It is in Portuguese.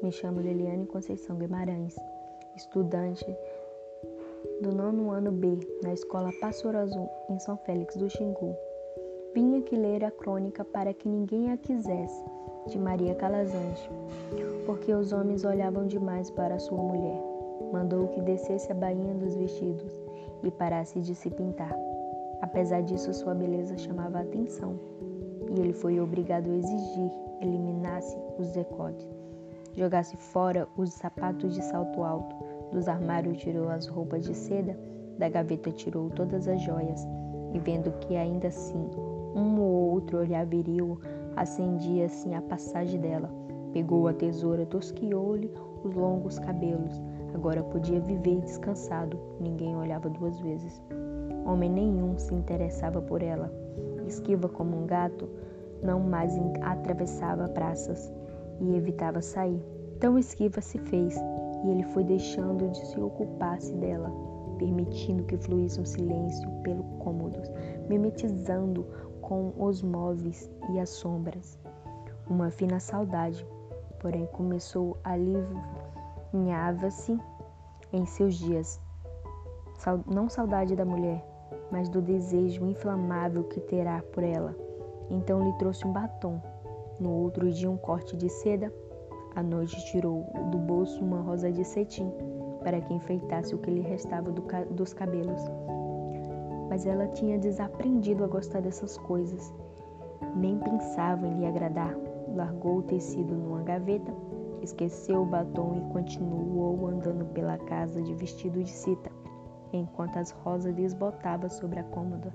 Me chamo Liliane Conceição Guimarães, estudante do nono ano B na Escola Pássaro Azul, em São Félix do Xingu. Vim aqui ler a crônica para que ninguém a quisesse, de Maria Calazante, porque os homens olhavam demais para sua mulher. Mandou que descesse a bainha dos vestidos e parasse de se pintar. Apesar disso, sua beleza chamava a atenção e ele foi obrigado a exigir eliminasse os decotes, jogasse fora os sapatos de salto alto, dos armários tirou as roupas de seda, da gaveta tirou todas as joias, e vendo que ainda assim um ou outro olhar viril acendia assim a passagem dela, pegou a tesoura, tosquiou-lhe os longos cabelos. Agora podia viver descansado, ninguém olhava duas vezes. Homem nenhum se interessava por ela. Esquiva como um gato, não mais atravessava praças e evitava sair. Tão esquiva se fez e ele foi deixando de se ocupar-se dela, permitindo que fluísse um silêncio pelo cômodo, mimetizando com os móveis e as sombras. Uma fina saudade, porém, começou a alinhava-se em seus dias. Não saudade da mulher, mas do desejo inflamável que terá por ela. Então lhe trouxe um batom. No outro dia, um corte de seda. À noite, tirou do bolso uma rosa de cetim para que enfeitasse o que lhe restava do ca dos cabelos. Mas ela tinha desaprendido a gostar dessas coisas. Nem pensava em lhe agradar. Largou o tecido numa gaveta, esqueceu o batom e continuou andando pela casa de vestido de cita enquanto as rosas desbotavam sobre a cômoda.